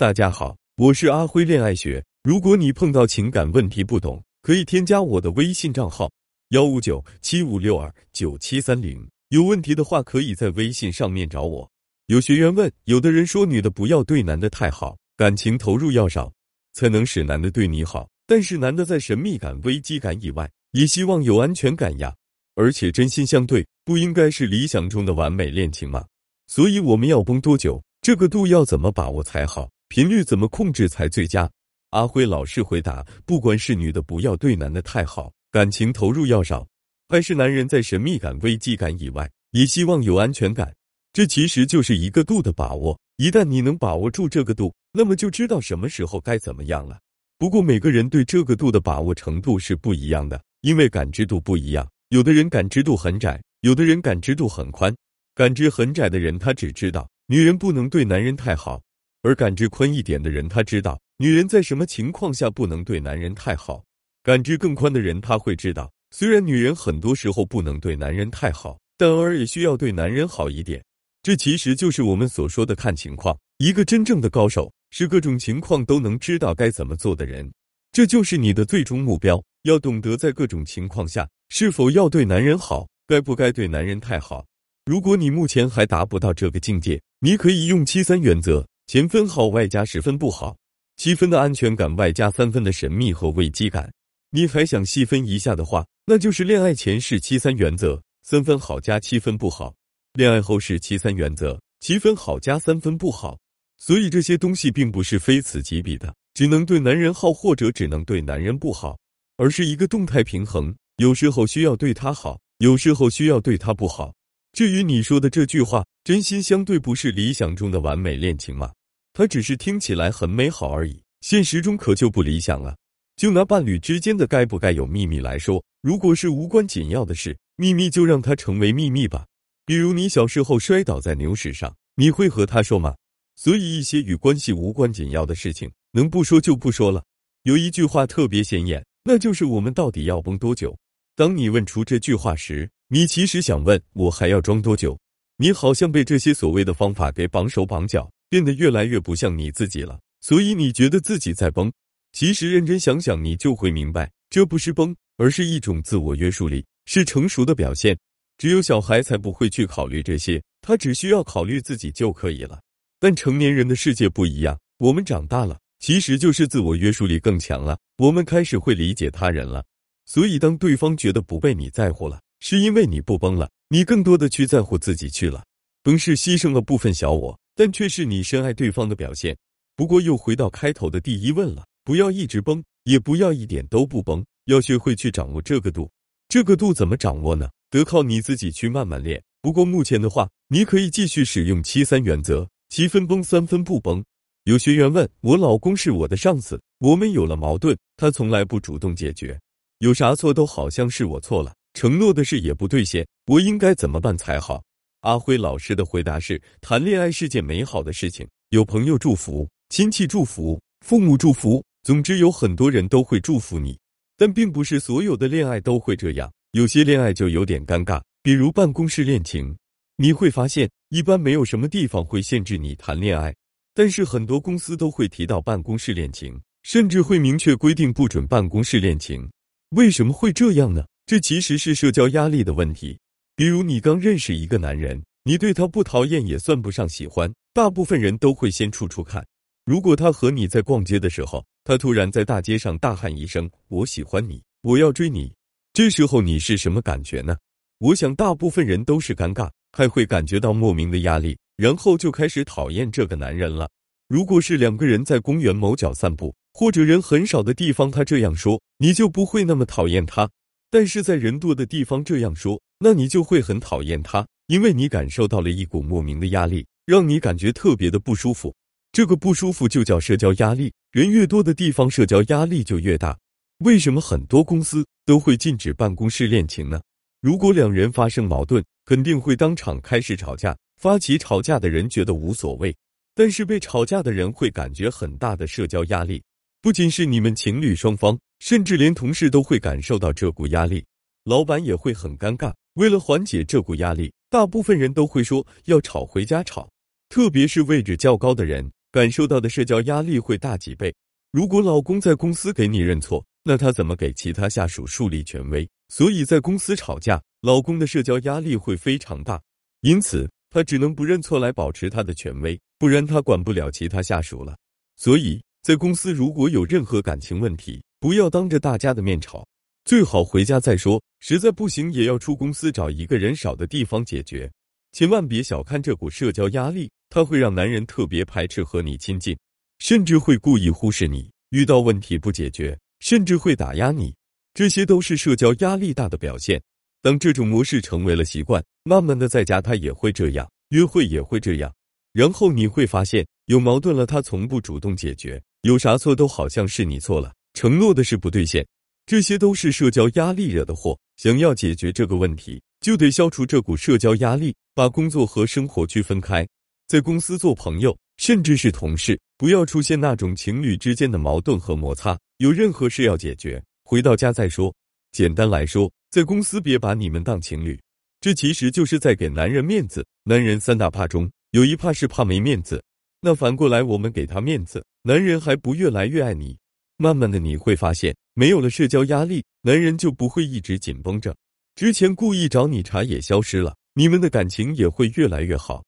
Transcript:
大家好，我是阿辉恋爱学。如果你碰到情感问题不懂，可以添加我的微信账号幺五九七五六二九七三零。有问题的话，可以在微信上面找我。有学员问，有的人说女的不要对男的太好，感情投入要少，才能使男的对你好。但是男的在神秘感、危机感以外，也希望有安全感呀。而且真心相对，不应该是理想中的完美恋情吗？所以我们要绷多久？这个度要怎么把握才好？频率怎么控制才最佳？阿辉老师回答：不管是女的不要对男的太好，感情投入要少，还是男人在神秘感、危机感以外，也希望有安全感，这其实就是一个度的把握。一旦你能把握住这个度，那么就知道什么时候该怎么样了。不过每个人对这个度的把握程度是不一样的，因为感知度不一样，有的人感知度很窄，有的人感知度很宽。感知很窄的人，他只知道女人不能对男人太好。而感知宽一点的人，他知道女人在什么情况下不能对男人太好；感知更宽的人，他会知道，虽然女人很多时候不能对男人太好，但偶尔也需要对男人好一点。这其实就是我们所说的看情况。一个真正的高手是各种情况都能知道该怎么做的人。这就是你的最终目标，要懂得在各种情况下是否要对男人好，该不该对男人太好。如果你目前还达不到这个境界，你可以用七三原则。前分好外加十分不好，七分的安全感外加三分的神秘和危机感。你还想细分一下的话，那就是恋爱前是七三原则，三分好加七分不好；恋爱后是七三原则，七分好加三分不好。所以这些东西并不是非此即彼的，只能对男人好或者只能对男人不好，而是一个动态平衡。有时候需要对他好，有时候需要对他不好。至于你说的这句话，真心相对不是理想中的完美恋情吗？它只是听起来很美好而已，现实中可就不理想了。就拿伴侣之间的该不该有秘密来说，如果是无关紧要的事，秘密就让它成为秘密吧。比如你小时候摔倒在牛屎上，你会和他说吗？所以一些与关系无关紧要的事情，能不说就不说了。有一句话特别显眼，那就是我们到底要绷多久？当你问出这句话时，你其实想问我还要装多久？你好像被这些所谓的方法给绑手绑脚。变得越来越不像你自己了，所以你觉得自己在崩。其实认真想想，你就会明白，这不是崩，而是一种自我约束力，是成熟的表现。只有小孩才不会去考虑这些，他只需要考虑自己就可以了。但成年人的世界不一样，我们长大了，其实就是自我约束力更强了。我们开始会理解他人了，所以当对方觉得不被你在乎了，是因为你不崩了，你更多的去在乎自己去了。崩是牺牲了部分小我。但却是你深爱对方的表现。不过又回到开头的第一问了：不要一直崩，也不要一点都不崩，要学会去掌握这个度。这个度怎么掌握呢？得靠你自己去慢慢练。不过目前的话，你可以继续使用七三原则：七分崩，三分不崩。有学员问我：老公是我的上司，我们有了矛盾，他从来不主动解决，有啥错都好像是我错了，承诺的事也不兑现，我应该怎么办才好？阿辉老师的回答是：谈恋爱是件美好的事情，有朋友祝福、亲戚祝福、父母祝福，总之有很多人都会祝福你。但并不是所有的恋爱都会这样，有些恋爱就有点尴尬，比如办公室恋情。你会发现，一般没有什么地方会限制你谈恋爱，但是很多公司都会提到办公室恋情，甚至会明确规定不准办公室恋情。为什么会这样呢？这其实是社交压力的问题。比如你刚认识一个男人，你对他不讨厌也算不上喜欢，大部分人都会先处处看。如果他和你在逛街的时候，他突然在大街上大喊一声“我喜欢你，我要追你”，这时候你是什么感觉呢？我想大部分人都是尴尬，还会感觉到莫名的压力，然后就开始讨厌这个男人了。如果是两个人在公园某角散步，或者人很少的地方，他这样说，你就不会那么讨厌他。但是在人多的地方这样说，那你就会很讨厌他，因为你感受到了一股莫名的压力，让你感觉特别的不舒服。这个不舒服就叫社交压力。人越多的地方，社交压力就越大。为什么很多公司都会禁止办公室恋情呢？如果两人发生矛盾，肯定会当场开始吵架。发起吵架的人觉得无所谓，但是被吵架的人会感觉很大的社交压力。不仅是你们情侣双方。甚至连同事都会感受到这股压力，老板也会很尴尬。为了缓解这股压力，大部分人都会说要吵回家吵。特别是位置较高的人，感受到的社交压力会大几倍。如果老公在公司给你认错，那他怎么给其他下属树立权威？所以在公司吵架，老公的社交压力会非常大，因此他只能不认错来保持他的权威，不然他管不了其他下属了。所以在公司如果有任何感情问题，不要当着大家的面吵，最好回家再说。实在不行，也要出公司找一个人少的地方解决。千万别小看这股社交压力，它会让男人特别排斥和你亲近，甚至会故意忽视你。遇到问题不解决。甚至会打压你，这些都是社交压力大的表现。当这种模式成为了习惯，慢慢的在家他也会这样，约会也会这样。然后你会发现，有矛盾了他从不主动解决，有啥错都好像是你错了，承诺的事不兑现，这些都是社交压力惹的祸。想要解决这个问题，就得消除这股社交压力，把工作和生活区分开，在公司做朋友，甚至是同事，不要出现那种情侣之间的矛盾和摩擦。有任何事要解决，回到家再说。简单来说，在公司别把你们当情侣，这其实就是在给男人面子。男人三大怕中有一怕是怕没面子，那反过来我们给他面子，男人还不越来越爱你。慢慢的你会发现，没有了社交压力，男人就不会一直紧绷着，之前故意找你茬也消失了，你们的感情也会越来越好。